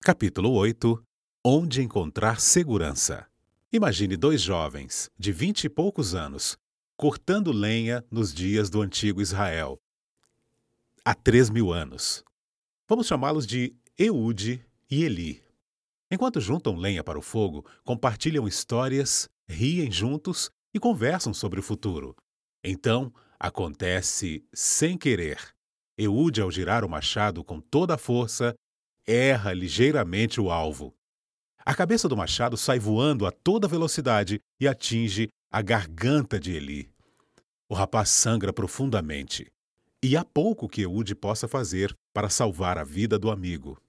Capítulo 8 Onde encontrar segurança? Imagine dois jovens, de vinte e poucos anos, cortando lenha nos dias do antigo Israel, há três mil anos. Vamos chamá-los de Eude e Eli. Enquanto juntam lenha para o fogo, compartilham histórias, riem juntos e conversam sobre o futuro. Então, acontece sem querer. Eude, ao girar o machado com toda a força, erra ligeiramente o alvo. A cabeça do machado sai voando a toda velocidade e atinge a garganta de Eli. O rapaz sangra profundamente. E há pouco que Eude possa fazer para salvar a vida do amigo.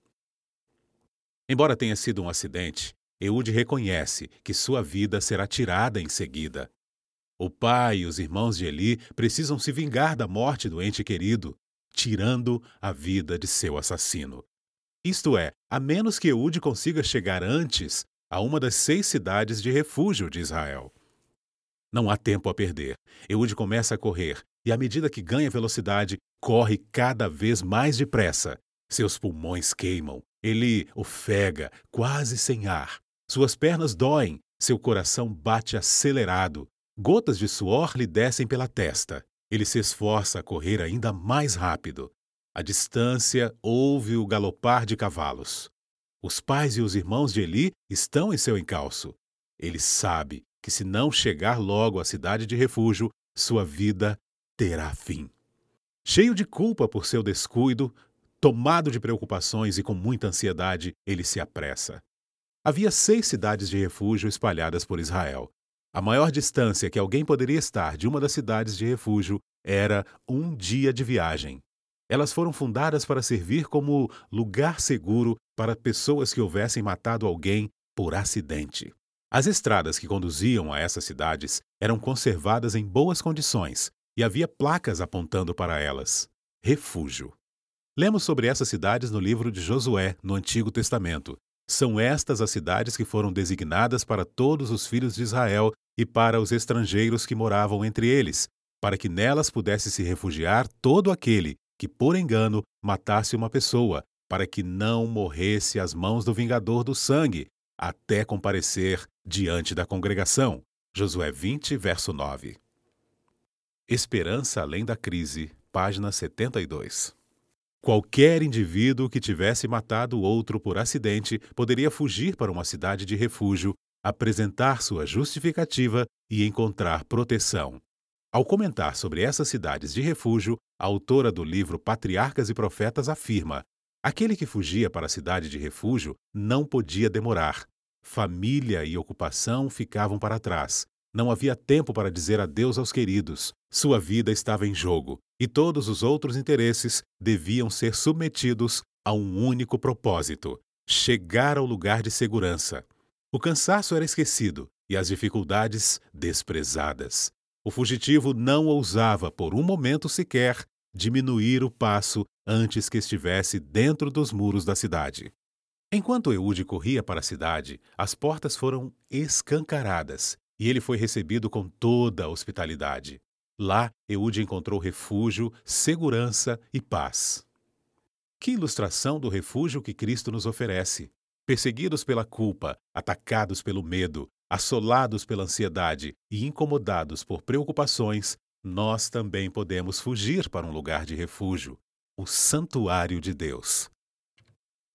Embora tenha sido um acidente, Eude reconhece que sua vida será tirada em seguida. O pai e os irmãos de Eli precisam se vingar da morte do ente querido, tirando a vida de seu assassino. Isto é, a menos que Eude consiga chegar antes a uma das seis cidades de refúgio de Israel. Não há tempo a perder. Eude começa a correr e, à medida que ganha velocidade, corre cada vez mais depressa. Seus pulmões queimam, ele ofega, quase sem ar. Suas pernas doem, seu coração bate acelerado. Gotas de suor lhe descem pela testa. Ele se esforça a correr ainda mais rápido. À distância, ouve o galopar de cavalos. Os pais e os irmãos de Eli estão em seu encalço. Ele sabe que, se não chegar logo à cidade de refúgio, sua vida terá fim. Cheio de culpa por seu descuido, Tomado de preocupações e com muita ansiedade, ele se apressa. Havia seis cidades de refúgio espalhadas por Israel. A maior distância que alguém poderia estar de uma das cidades de refúgio era um dia de viagem. Elas foram fundadas para servir como lugar seguro para pessoas que houvessem matado alguém por acidente. As estradas que conduziam a essas cidades eram conservadas em boas condições e havia placas apontando para elas: refúgio. Lemos sobre essas cidades no livro de Josué, no Antigo Testamento. São estas as cidades que foram designadas para todos os filhos de Israel e para os estrangeiros que moravam entre eles, para que nelas pudesse se refugiar todo aquele que, por engano, matasse uma pessoa, para que não morresse às mãos do vingador do sangue, até comparecer diante da congregação. Josué 20, verso 9. Esperança além da crise, página 72. Qualquer indivíduo que tivesse matado outro por acidente poderia fugir para uma cidade de refúgio, apresentar sua justificativa e encontrar proteção. Ao comentar sobre essas cidades de refúgio, a autora do livro Patriarcas e Profetas afirma: aquele que fugia para a cidade de refúgio não podia demorar. Família e ocupação ficavam para trás. Não havia tempo para dizer adeus aos queridos. Sua vida estava em jogo e todos os outros interesses deviam ser submetidos a um único propósito: chegar ao lugar de segurança. O cansaço era esquecido e as dificuldades desprezadas. O fugitivo não ousava, por um momento sequer, diminuir o passo antes que estivesse dentro dos muros da cidade. Enquanto Eude corria para a cidade, as portas foram escancaradas e ele foi recebido com toda a hospitalidade. Lá, Eude encontrou refúgio, segurança e paz. Que ilustração do refúgio que Cristo nos oferece! Perseguidos pela culpa, atacados pelo medo, assolados pela ansiedade e incomodados por preocupações, nós também podemos fugir para um lugar de refúgio o santuário de Deus.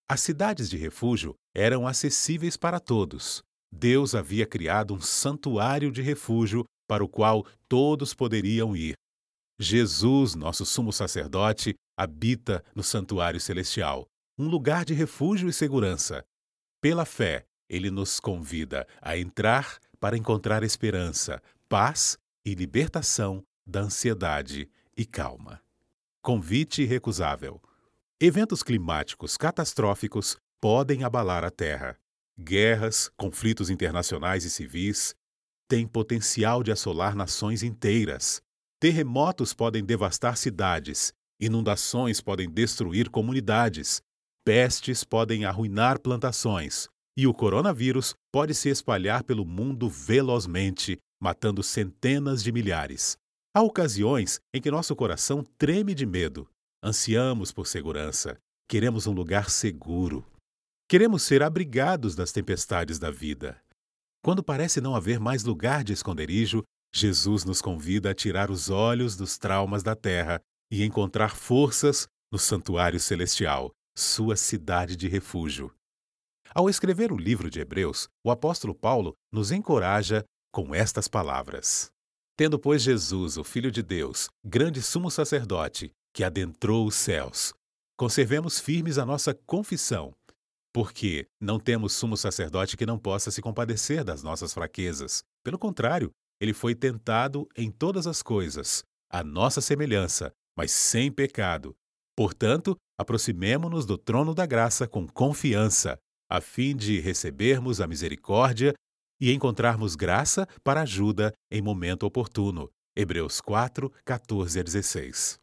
As cidades de refúgio eram acessíveis para todos. Deus havia criado um santuário de refúgio para o qual todos poderiam ir. Jesus, nosso sumo sacerdote, habita no santuário celestial, um lugar de refúgio e segurança. Pela fé, ele nos convida a entrar para encontrar esperança, paz e libertação da ansiedade e calma. Convite irrecusável. Eventos climáticos catastróficos podem abalar a Terra. Guerras, conflitos internacionais e civis, tem potencial de assolar nações inteiras. Terremotos podem devastar cidades, inundações podem destruir comunidades, pestes podem arruinar plantações, e o coronavírus pode se espalhar pelo mundo velozmente, matando centenas de milhares. Há ocasiões em que nosso coração treme de medo. Ansiamos por segurança. Queremos um lugar seguro. Queremos ser abrigados das tempestades da vida. Quando parece não haver mais lugar de esconderijo, Jesus nos convida a tirar os olhos dos traumas da terra e encontrar forças no santuário celestial, sua cidade de refúgio. Ao escrever o livro de Hebreus, o apóstolo Paulo nos encoraja com estas palavras: Tendo, pois, Jesus, o Filho de Deus, grande sumo sacerdote, que adentrou os céus, conservemos firmes a nossa confissão, porque não temos sumo sacerdote que não possa se compadecer das nossas fraquezas. Pelo contrário, ele foi tentado em todas as coisas, à nossa semelhança, mas sem pecado. Portanto, aproximemo-nos do trono da graça com confiança, a fim de recebermos a misericórdia e encontrarmos graça para ajuda em momento oportuno. Hebreus 4, 14 a 16.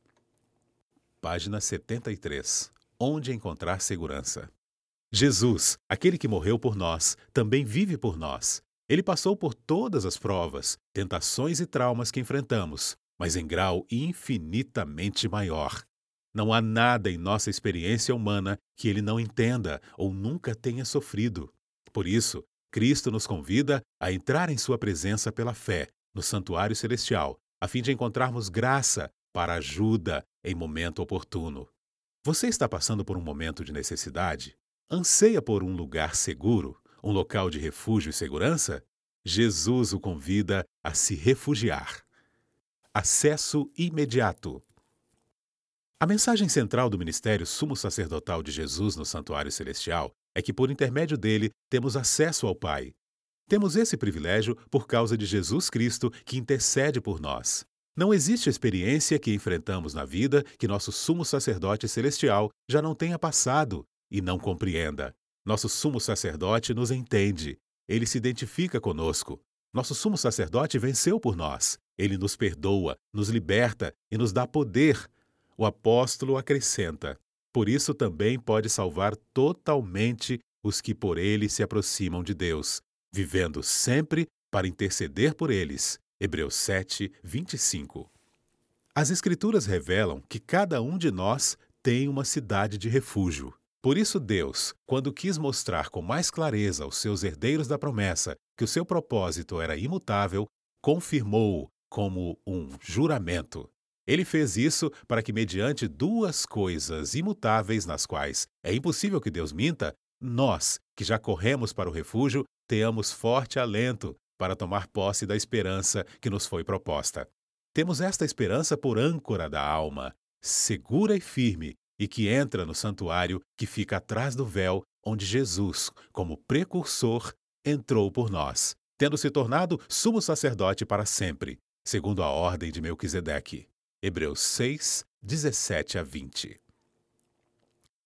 Página 73. Onde encontrar segurança? Jesus, aquele que morreu por nós, também vive por nós. Ele passou por todas as provas, tentações e traumas que enfrentamos, mas em grau infinitamente maior. Não há nada em nossa experiência humana que ele não entenda ou nunca tenha sofrido. Por isso, Cristo nos convida a entrar em Sua presença pela fé, no santuário celestial, a fim de encontrarmos graça para ajuda em momento oportuno. Você está passando por um momento de necessidade? Anseia por um lugar seguro, um local de refúgio e segurança? Jesus o convida a se refugiar. Acesso imediato. A mensagem central do ministério sumo sacerdotal de Jesus no Santuário Celestial é que, por intermédio dele, temos acesso ao Pai. Temos esse privilégio por causa de Jesus Cristo que intercede por nós. Não existe experiência que enfrentamos na vida que nosso sumo sacerdote celestial já não tenha passado e não compreenda. Nosso sumo sacerdote nos entende. Ele se identifica conosco. Nosso sumo sacerdote venceu por nós. Ele nos perdoa, nos liberta e nos dá poder. O apóstolo acrescenta: por isso também pode salvar totalmente os que por ele se aproximam de Deus, vivendo sempre para interceder por eles. Hebreus 7, 25. As Escrituras revelam que cada um de nós tem uma cidade de refúgio. Por isso, Deus, quando quis mostrar com mais clareza aos seus herdeiros da promessa que o seu propósito era imutável, confirmou-o como um juramento. Ele fez isso para que, mediante duas coisas imutáveis nas quais é impossível que Deus minta, nós, que já corremos para o refúgio, tenhamos forte alento para tomar posse da esperança que nos foi proposta. Temos esta esperança por âncora da alma, segura e firme, e que entra no santuário que fica atrás do véu, onde Jesus, como precursor, entrou por nós, tendo se tornado sumo sacerdote para sempre, segundo a ordem de Melquisedeque. Hebreus 6, 17 a 20.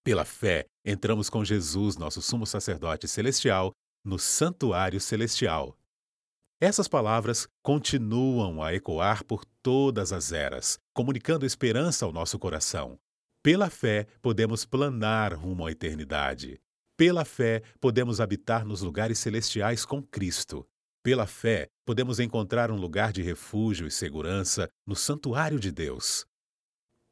Pela fé, entramos com Jesus, nosso sumo sacerdote celestial, no santuário celestial. Essas palavras continuam a ecoar por todas as eras, comunicando esperança ao nosso coração. Pela fé, podemos planar rumo à eternidade. Pela fé, podemos habitar nos lugares celestiais com Cristo. Pela fé, podemos encontrar um lugar de refúgio e segurança no santuário de Deus.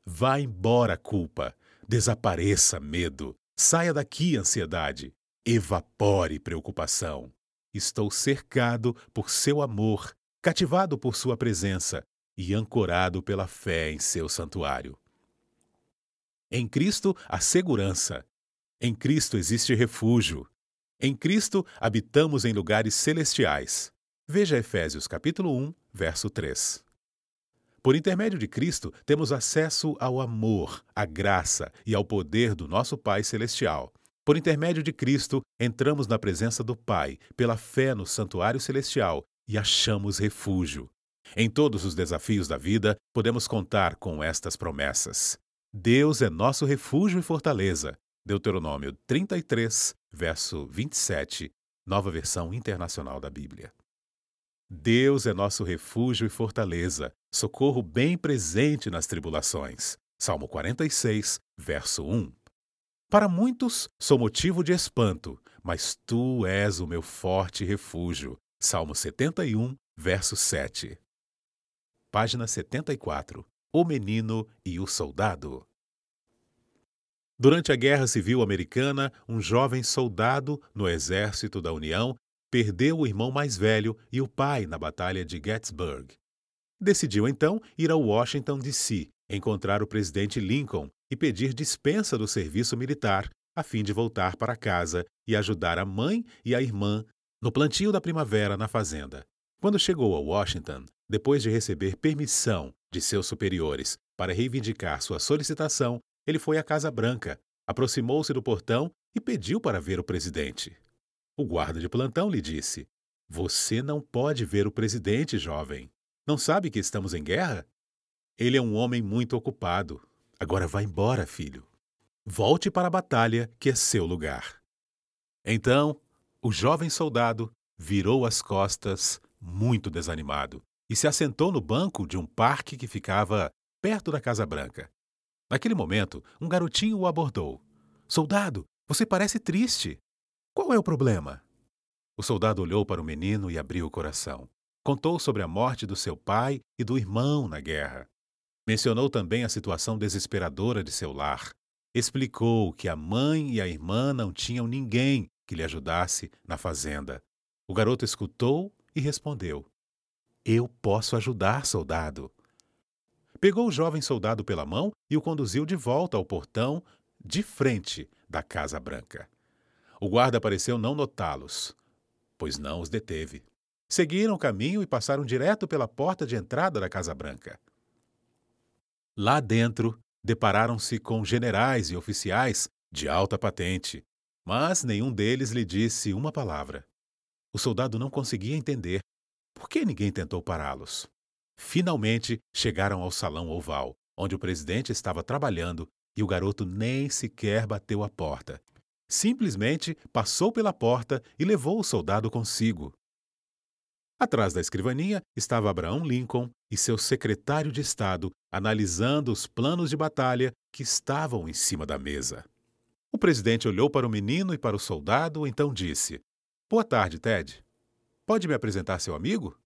Vá embora, culpa. Desapareça, medo. Saia daqui, ansiedade. Evapore, preocupação. Estou cercado por seu amor, cativado por sua presença e ancorado pela fé em seu santuário. Em Cristo há segurança. Em Cristo existe refúgio. Em Cristo habitamos em lugares celestiais. Veja Efésios capítulo 1, verso 3. Por intermédio de Cristo, temos acesso ao amor, à graça e ao poder do nosso Pai celestial. Por intermédio de Cristo, entramos na presença do Pai, pela fé no santuário celestial e achamos refúgio. Em todos os desafios da vida, podemos contar com estas promessas. Deus é nosso refúgio e fortaleza. Deuteronômio 33, verso 27, nova versão internacional da Bíblia. Deus é nosso refúgio e fortaleza, socorro bem presente nas tribulações. Salmo 46, verso 1. Para muitos, sou motivo de espanto, mas tu és o meu forte refúgio. Salmo 71, verso 7. Página 74 o menino e o soldado. Durante a Guerra Civil Americana, um jovem soldado no Exército da União perdeu o irmão mais velho e o pai na Batalha de Gettysburg. Decidiu então ir a Washington, D.C., encontrar o presidente Lincoln e pedir dispensa do serviço militar a fim de voltar para casa e ajudar a mãe e a irmã no plantio da primavera na fazenda. Quando chegou a Washington, depois de receber permissão de seus superiores para reivindicar sua solicitação, ele foi à Casa Branca, aproximou-se do portão e pediu para ver o presidente. O guarda de plantão lhe disse: Você não pode ver o presidente, jovem. Não sabe que estamos em guerra? Ele é um homem muito ocupado. Agora vá embora, filho. Volte para a batalha, que é seu lugar. Então, o jovem soldado virou as costas, muito desanimado, e se assentou no banco de um parque que ficava perto da Casa Branca. Naquele momento, um garotinho o abordou. Soldado, você parece triste. Qual é o problema? O soldado olhou para o menino e abriu o coração. Contou sobre a morte do seu pai e do irmão na guerra. Mencionou também a situação desesperadora de seu lar. Explicou que a mãe e a irmã não tinham ninguém que lhe ajudasse na fazenda. O garoto escutou e respondeu: Eu posso ajudar, soldado. Pegou o jovem soldado pela mão e o conduziu de volta ao portão de frente da Casa Branca. O guarda pareceu não notá-los, pois não os deteve. Seguiram o caminho e passaram direto pela porta de entrada da Casa Branca. Lá dentro, depararam-se com generais e oficiais de alta patente, mas nenhum deles lhe disse uma palavra. O soldado não conseguia entender por que ninguém tentou pará-los. Finalmente chegaram ao salão oval, onde o presidente estava trabalhando e o garoto nem sequer bateu a porta. Simplesmente passou pela porta e levou o soldado consigo. Atrás da escrivaninha estava Abraão Lincoln e seu secretário de Estado analisando os planos de batalha que estavam em cima da mesa. O presidente olhou para o menino e para o soldado, então disse: Boa tarde, Ted. Pode me apresentar seu amigo?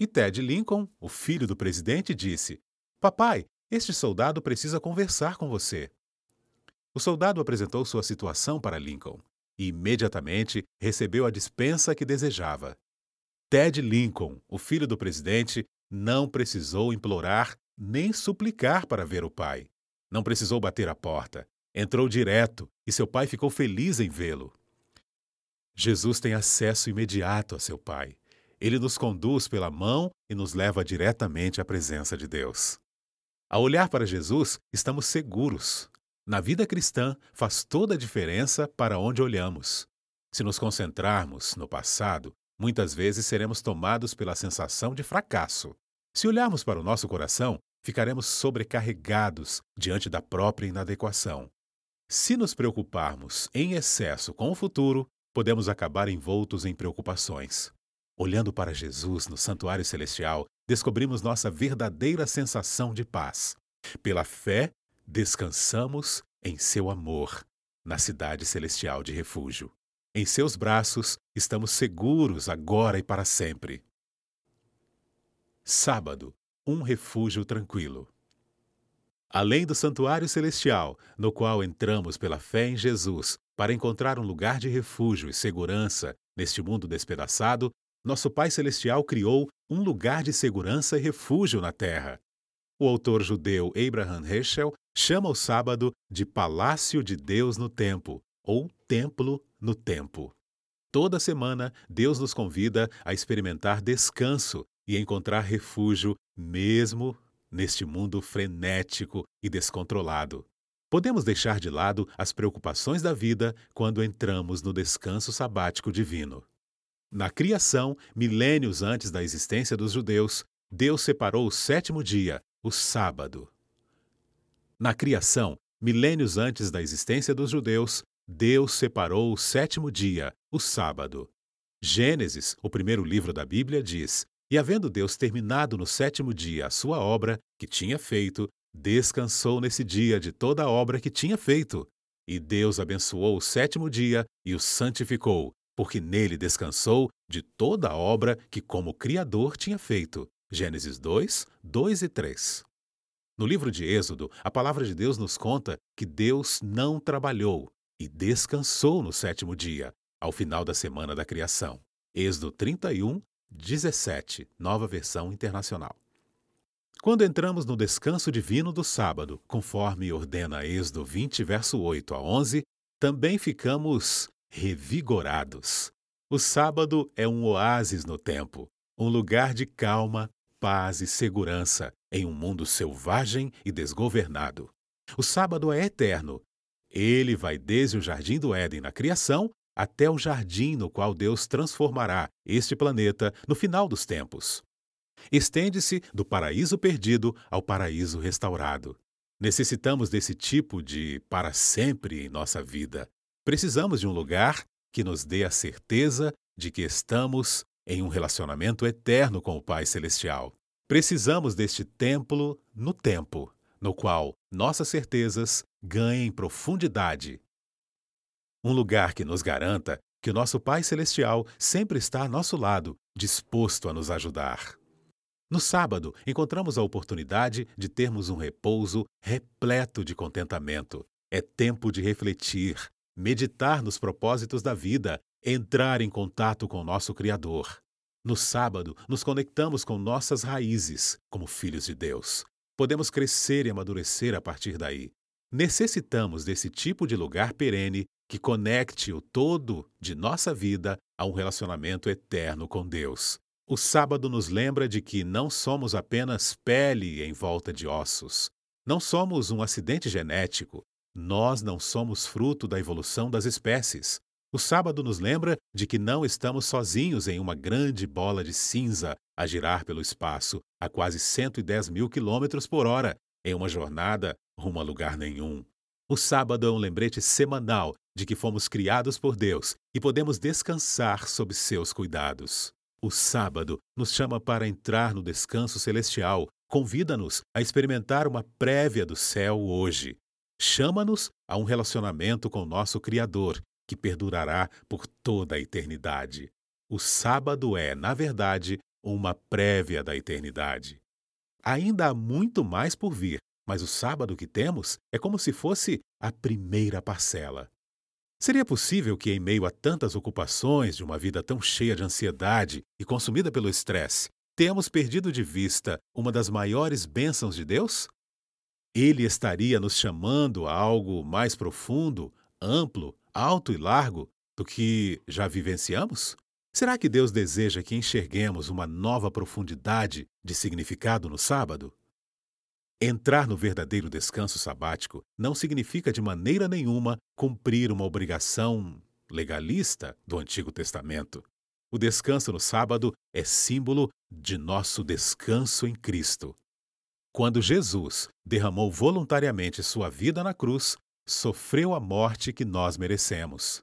E Ted Lincoln, o filho do presidente, disse: Papai, este soldado precisa conversar com você. O soldado apresentou sua situação para Lincoln e imediatamente recebeu a dispensa que desejava. Ted Lincoln, o filho do presidente, não precisou implorar nem suplicar para ver o pai. Não precisou bater a porta. Entrou direto e seu pai ficou feliz em vê-lo. Jesus tem acesso imediato a seu pai. Ele nos conduz pela mão e nos leva diretamente à presença de Deus. Ao olhar para Jesus, estamos seguros. Na vida cristã, faz toda a diferença para onde olhamos. Se nos concentrarmos no passado, muitas vezes seremos tomados pela sensação de fracasso. Se olharmos para o nosso coração, ficaremos sobrecarregados diante da própria inadequação. Se nos preocuparmos em excesso com o futuro, podemos acabar envoltos em preocupações. Olhando para Jesus no santuário celestial, descobrimos nossa verdadeira sensação de paz. Pela fé, descansamos em seu amor, na cidade celestial de refúgio. Em seus braços estamos seguros agora e para sempre. Sábado, um refúgio tranquilo. Além do santuário celestial, no qual entramos pela fé em Jesus para encontrar um lugar de refúgio e segurança neste mundo despedaçado, nosso Pai Celestial criou um lugar de segurança e refúgio na terra. O autor judeu Abraham Heschel chama o sábado de Palácio de Deus no Tempo, ou Templo no tempo. Toda semana, Deus nos convida a experimentar descanso e encontrar refúgio, mesmo neste mundo frenético e descontrolado. Podemos deixar de lado as preocupações da vida quando entramos no descanso sabático divino. Na criação, milênios antes da existência dos judeus, Deus separou o sétimo dia, o sábado. Na criação, milênios antes da existência dos judeus, Deus separou o sétimo dia, o sábado. Gênesis, o primeiro livro da Bíblia, diz: E havendo Deus terminado no sétimo dia a sua obra que tinha feito, descansou nesse dia de toda a obra que tinha feito. E Deus abençoou o sétimo dia e o santificou, porque nele descansou de toda a obra que, como Criador, tinha feito. Gênesis 2, 2 e 3. No livro de Êxodo, a palavra de Deus nos conta que Deus não trabalhou e descansou no sétimo dia, ao final da semana da criação. Êxodo 31, 17, nova versão internacional. Quando entramos no descanso divino do sábado, conforme ordena Êxodo 20, verso 8 a 11, também ficamos revigorados. O sábado é um oásis no tempo, um lugar de calma, paz e segurança em um mundo selvagem e desgovernado. O sábado é eterno. Ele vai desde o jardim do Éden na criação até o jardim no qual Deus transformará este planeta no final dos tempos. Estende-se do paraíso perdido ao paraíso restaurado. Necessitamos desse tipo de para sempre em nossa vida. Precisamos de um lugar que nos dê a certeza de que estamos em um relacionamento eterno com o Pai Celestial. Precisamos deste templo no tempo, no qual nossas certezas ganhem profundidade. Um lugar que nos garanta que o nosso Pai Celestial sempre está a nosso lado, disposto a nos ajudar. No sábado, encontramos a oportunidade de termos um repouso repleto de contentamento. É tempo de refletir, meditar nos propósitos da vida, entrar em contato com nosso Criador. No sábado, nos conectamos com nossas raízes, como filhos de Deus. Podemos crescer e amadurecer a partir daí. Necessitamos desse tipo de lugar perene que conecte o todo de nossa vida a um relacionamento eterno com Deus. O sábado nos lembra de que não somos apenas pele em volta de ossos. Não somos um acidente genético. Nós não somos fruto da evolução das espécies. O sábado nos lembra de que não estamos sozinhos em uma grande bola de cinza a girar pelo espaço a quase 110 mil quilômetros por hora, em uma jornada rumo a lugar nenhum. O sábado é um lembrete semanal de que fomos criados por Deus e podemos descansar sob seus cuidados. O sábado nos chama para entrar no descanso celestial, convida-nos a experimentar uma prévia do céu hoje. Chama-nos a um relacionamento com nosso Criador que perdurará por toda a eternidade. O sábado é, na verdade, uma prévia da eternidade. Ainda há muito mais por vir, mas o sábado que temos é como se fosse a primeira parcela. Seria possível que, em meio a tantas ocupações de uma vida tão cheia de ansiedade e consumida pelo estresse, tenhamos perdido de vista uma das maiores bênçãos de Deus? Ele estaria nos chamando a algo mais profundo, amplo alto e largo do que já vivenciamos? Será que Deus deseja que enxerguemos uma nova profundidade de significado no sábado? Entrar no verdadeiro descanso sabático não significa de maneira nenhuma cumprir uma obrigação legalista do Antigo Testamento. O descanso no sábado é símbolo de nosso descanso em Cristo. Quando Jesus derramou voluntariamente sua vida na cruz, sofreu a morte que nós merecemos.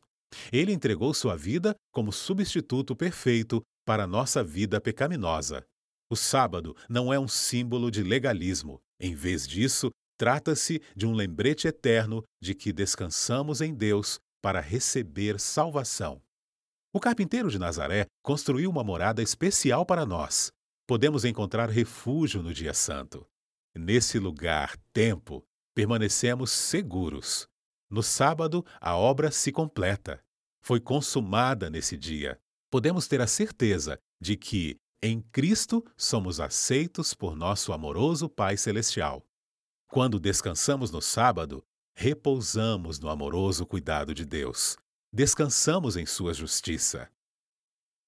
Ele entregou sua vida como substituto perfeito para nossa vida pecaminosa. O sábado não é um símbolo de legalismo. Em vez disso, trata-se de um lembrete eterno de que descansamos em Deus para receber salvação. O carpinteiro de Nazaré construiu uma morada especial para nós. Podemos encontrar refúgio no dia santo. Nesse lugar, tempo, permanecemos seguros. No sábado, a obra se completa. Foi consumada nesse dia. Podemos ter a certeza de que, em Cristo, somos aceitos por nosso amoroso Pai Celestial. Quando descansamos no sábado, repousamos no amoroso cuidado de Deus. Descansamos em Sua justiça.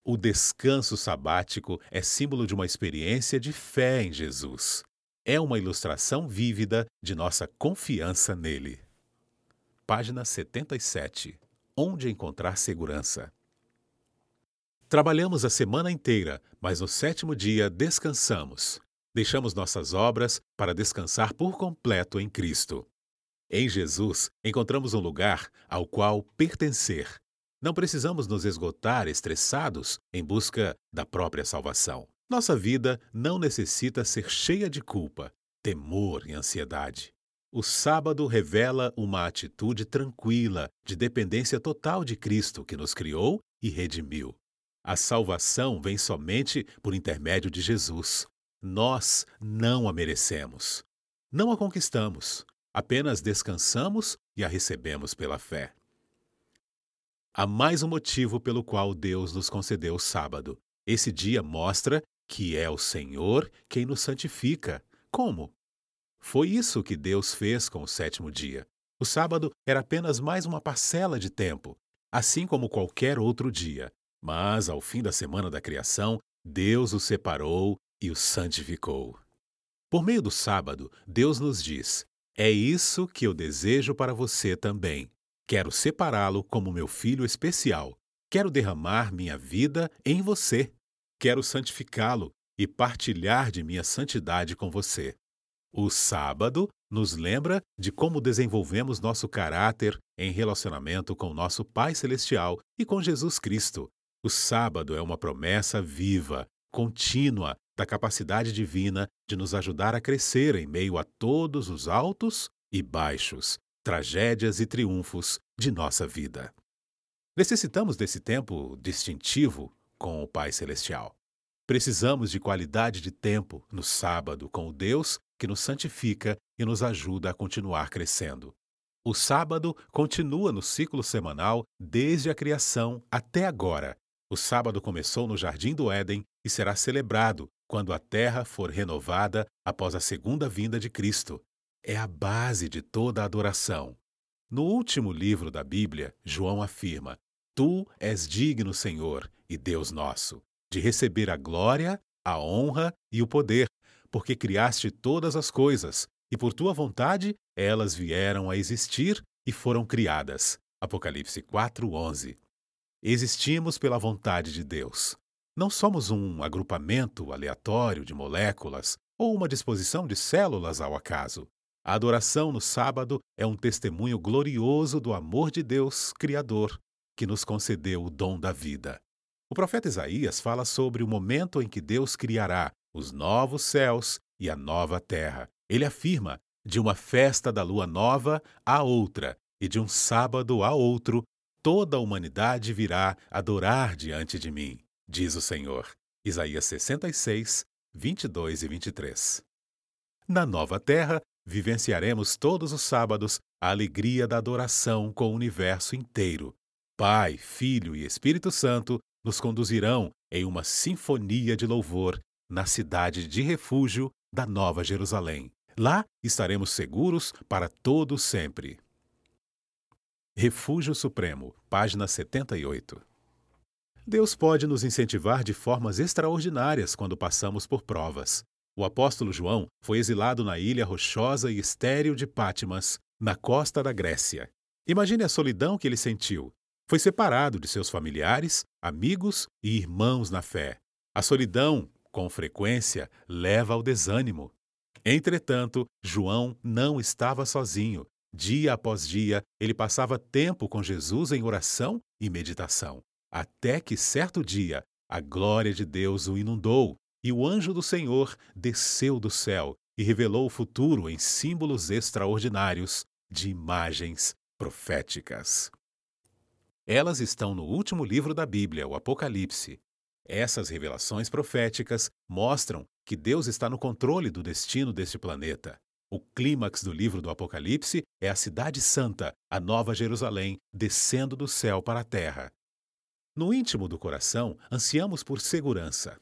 O descanso sabático é símbolo de uma experiência de fé em Jesus é uma ilustração vívida de nossa confiança nele. Página 77. Onde encontrar segurança? Trabalhamos a semana inteira, mas no sétimo dia descansamos. Deixamos nossas obras para descansar por completo em Cristo. Em Jesus, encontramos um lugar ao qual pertencer. Não precisamos nos esgotar estressados em busca da própria salvação. Nossa vida não necessita ser cheia de culpa, temor e ansiedade. O sábado revela uma atitude tranquila, de dependência total de Cristo que nos criou e redimiu. A salvação vem somente por intermédio de Jesus. Nós não a merecemos. Não a conquistamos, apenas descansamos e a recebemos pela fé. Há mais um motivo pelo qual Deus nos concedeu o sábado. Esse dia mostra que é o Senhor quem nos santifica. Como? Foi isso que Deus fez com o sétimo dia. O sábado era apenas mais uma parcela de tempo, assim como qualquer outro dia. Mas, ao fim da semana da criação, Deus o separou e o santificou. Por meio do sábado, Deus nos diz: É isso que eu desejo para você também. Quero separá-lo como meu filho especial. Quero derramar minha vida em você. Quero santificá-lo e partilhar de minha santidade com você. O sábado nos lembra de como desenvolvemos nosso caráter em relacionamento com nosso Pai Celestial e com Jesus Cristo. O sábado é uma promessa viva, contínua, da capacidade divina de nos ajudar a crescer em meio a todos os altos e baixos, tragédias e triunfos de nossa vida. Necessitamos desse tempo distintivo com o Pai Celestial. Precisamos de qualidade de tempo no sábado com o Deus que nos santifica e nos ajuda a continuar crescendo. O sábado continua no ciclo semanal desde a criação até agora. O sábado começou no Jardim do Éden e será celebrado quando a terra for renovada após a segunda vinda de Cristo. É a base de toda a adoração. No último livro da Bíblia, João afirma: Tu és digno, Senhor e Deus nosso, de receber a glória, a honra e o poder, porque criaste todas as coisas, e por tua vontade elas vieram a existir e foram criadas. Apocalipse 4:11. Existimos pela vontade de Deus. Não somos um agrupamento aleatório de moléculas ou uma disposição de células ao acaso. A adoração no sábado é um testemunho glorioso do amor de Deus, Criador, que nos concedeu o dom da vida. O profeta Isaías fala sobre o momento em que Deus criará os novos céus e a nova terra. Ele afirma: de uma festa da lua nova a outra, e de um sábado a outro, toda a humanidade virá adorar diante de mim diz o Senhor. Isaías 66, 22 e 23. Na nova terra, vivenciaremos todos os sábados a alegria da adoração com o universo inteiro. Pai, Filho e Espírito Santo nos conduzirão em uma sinfonia de louvor na cidade de refúgio da Nova Jerusalém. Lá estaremos seguros para todo sempre. Refúgio Supremo, página 78. Deus pode nos incentivar de formas extraordinárias quando passamos por provas. O apóstolo João foi exilado na ilha rochosa e estéril de Pátimas, na costa da Grécia. Imagine a solidão que ele sentiu. Foi separado de seus familiares, amigos e irmãos na fé. A solidão, com frequência, leva ao desânimo. Entretanto, João não estava sozinho. Dia após dia, ele passava tempo com Jesus em oração e meditação. Até que certo dia a glória de Deus o inundou e o anjo do Senhor desceu do céu e revelou o futuro em símbolos extraordinários de imagens proféticas. Elas estão no último livro da Bíblia, o Apocalipse. Essas revelações proféticas mostram que Deus está no controle do destino deste planeta. O clímax do livro do Apocalipse é a Cidade Santa, a Nova Jerusalém, descendo do céu para a terra. No íntimo do coração, ansiamos por segurança.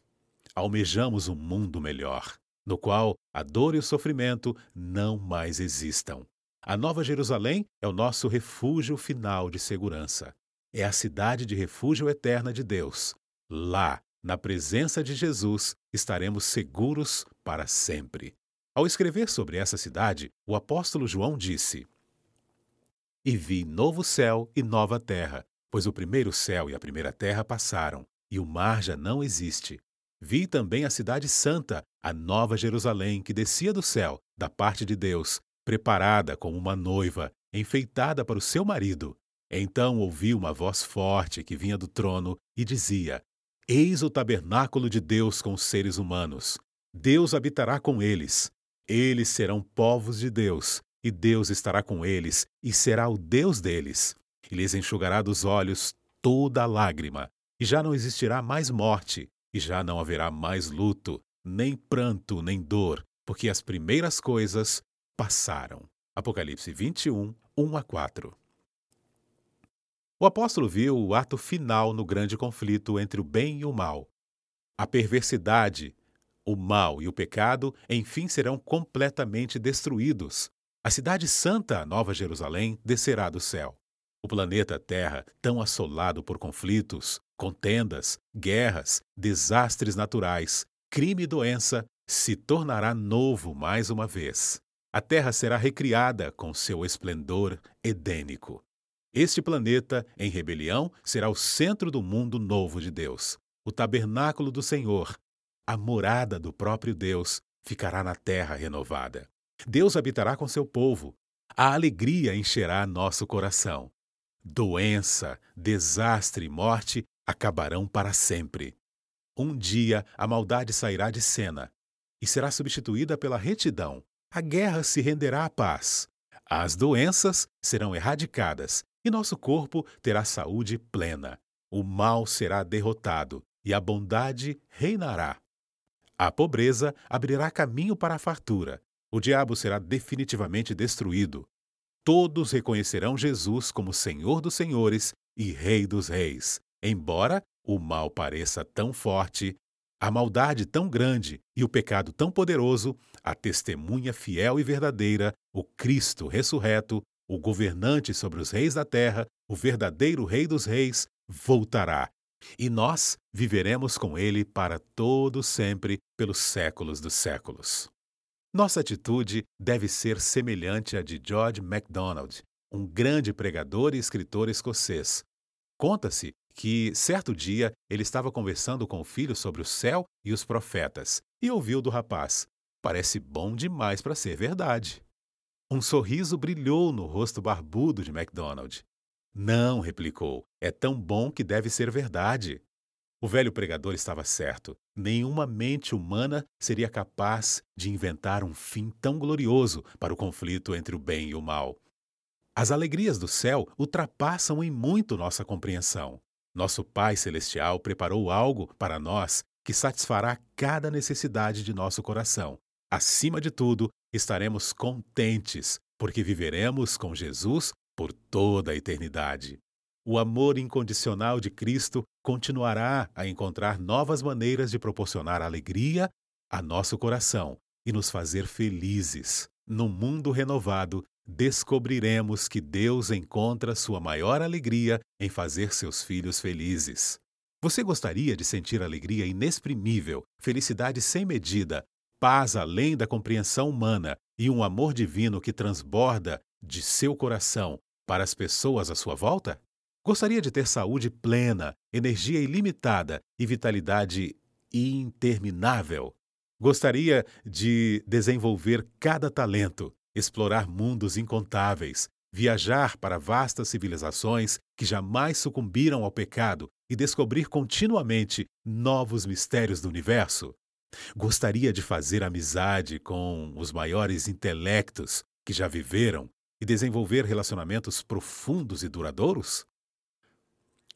Almejamos um mundo melhor, no qual a dor e o sofrimento não mais existam. A Nova Jerusalém é o nosso refúgio final de segurança. É a cidade de refúgio eterna de Deus. Lá, na presença de Jesus, estaremos seguros para sempre. Ao escrever sobre essa cidade, o apóstolo João disse: E vi novo céu e nova terra, Pois o primeiro céu e a primeira terra passaram, e o mar já não existe. Vi também a cidade santa, a nova Jerusalém, que descia do céu, da parte de Deus, preparada como uma noiva, enfeitada para o seu marido. Então ouvi uma voz forte que vinha do trono e dizia: Eis o tabernáculo de Deus com os seres humanos. Deus habitará com eles. Eles serão povos de Deus, e Deus estará com eles e será o Deus deles e lhes enxugará dos olhos toda lágrima, e já não existirá mais morte, e já não haverá mais luto, nem pranto, nem dor, porque as primeiras coisas passaram. Apocalipse 21, 1 a 4. O apóstolo viu o ato final no grande conflito entre o bem e o mal. A perversidade, o mal e o pecado, enfim, serão completamente destruídos. A cidade santa, Nova Jerusalém, descerá do céu. O planeta Terra, tão assolado por conflitos, contendas, guerras, desastres naturais, crime e doença, se tornará novo mais uma vez. A Terra será recriada com seu esplendor edênico. Este planeta, em rebelião, será o centro do mundo novo de Deus. O tabernáculo do Senhor, a morada do próprio Deus, ficará na terra renovada. Deus habitará com seu povo. A alegria encherá nosso coração. Doença, desastre e morte acabarão para sempre. Um dia a maldade sairá de cena e será substituída pela retidão. A guerra se renderá à paz. As doenças serão erradicadas e nosso corpo terá saúde plena. O mal será derrotado e a bondade reinará. A pobreza abrirá caminho para a fartura. O diabo será definitivamente destruído. Todos reconhecerão Jesus como Senhor dos Senhores e Rei dos Reis. Embora o mal pareça tão forte, a maldade tão grande e o pecado tão poderoso, a testemunha fiel e verdadeira, o Cristo ressurreto, o governante sobre os reis da terra, o verdadeiro Rei dos Reis, voltará. E nós viveremos com ele para todo sempre, pelos séculos dos séculos. Nossa atitude deve ser semelhante à de George MacDonald, um grande pregador e escritor escocês. Conta-se que, certo dia, ele estava conversando com o filho sobre o céu e os profetas e ouviu do rapaz: Parece bom demais para ser verdade. Um sorriso brilhou no rosto barbudo de MacDonald. Não, replicou, é tão bom que deve ser verdade. O velho pregador estava certo. Nenhuma mente humana seria capaz de inventar um fim tão glorioso para o conflito entre o bem e o mal. As alegrias do céu ultrapassam em muito nossa compreensão. Nosso Pai Celestial preparou algo para nós que satisfará cada necessidade de nosso coração. Acima de tudo, estaremos contentes, porque viveremos com Jesus por toda a eternidade. O amor incondicional de Cristo continuará a encontrar novas maneiras de proporcionar alegria a nosso coração e nos fazer felizes. No mundo renovado, descobriremos que Deus encontra sua maior alegria em fazer seus filhos felizes. Você gostaria de sentir alegria inexprimível, felicidade sem medida, paz além da compreensão humana e um amor divino que transborda de seu coração para as pessoas à sua volta? Gostaria de ter saúde plena, energia ilimitada e vitalidade interminável? Gostaria de desenvolver cada talento, explorar mundos incontáveis, viajar para vastas civilizações que jamais sucumbiram ao pecado e descobrir continuamente novos mistérios do universo? Gostaria de fazer amizade com os maiores intelectos que já viveram e desenvolver relacionamentos profundos e duradouros?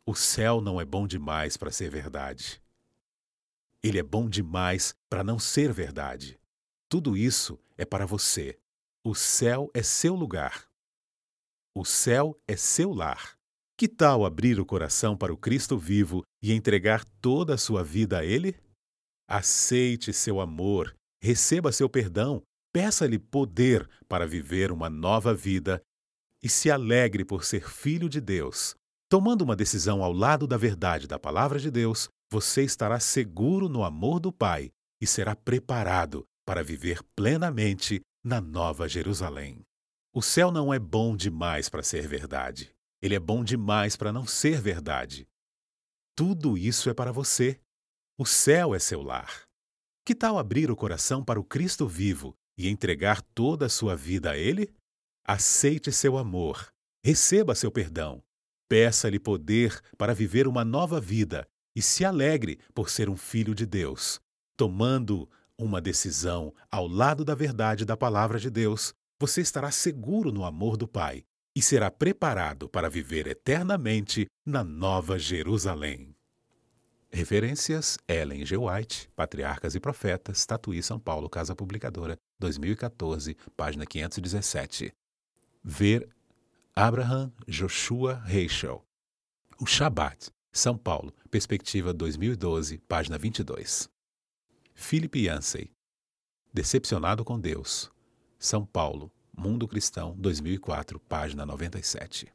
O céu não é bom demais para ser verdade. Ele é bom demais para não ser verdade. Tudo isso é para você. O céu é seu lugar. O céu é seu lar. Que tal abrir o coração para o Cristo vivo e entregar toda a sua vida a Ele? Aceite seu amor, receba seu perdão, peça-lhe poder para viver uma nova vida e se alegre por ser filho de Deus. Tomando uma decisão ao lado da verdade da palavra de Deus, você estará seguro no amor do Pai e será preparado para viver plenamente na Nova Jerusalém. O céu não é bom demais para ser verdade. Ele é bom demais para não ser verdade. Tudo isso é para você. O céu é seu lar. Que tal abrir o coração para o Cristo vivo e entregar toda a sua vida a Ele? Aceite seu amor, receba seu perdão, peça-lhe poder para viver uma nova vida e se alegre por ser um filho de Deus. Tomando uma decisão ao lado da verdade da palavra de Deus, você estará seguro no amor do Pai e será preparado para viver eternamente na Nova Jerusalém. Referências: Ellen G. White, Patriarcas e Profetas, Tatuí, São Paulo, Casa Publicadora, 2014, página 517. Ver Abraham Joshua Reichel. O Shabat, São Paulo, Perspectiva 2012, página 22. Philip Yancey. Decepcionado com Deus. São Paulo, Mundo Cristão, 2004, página 97.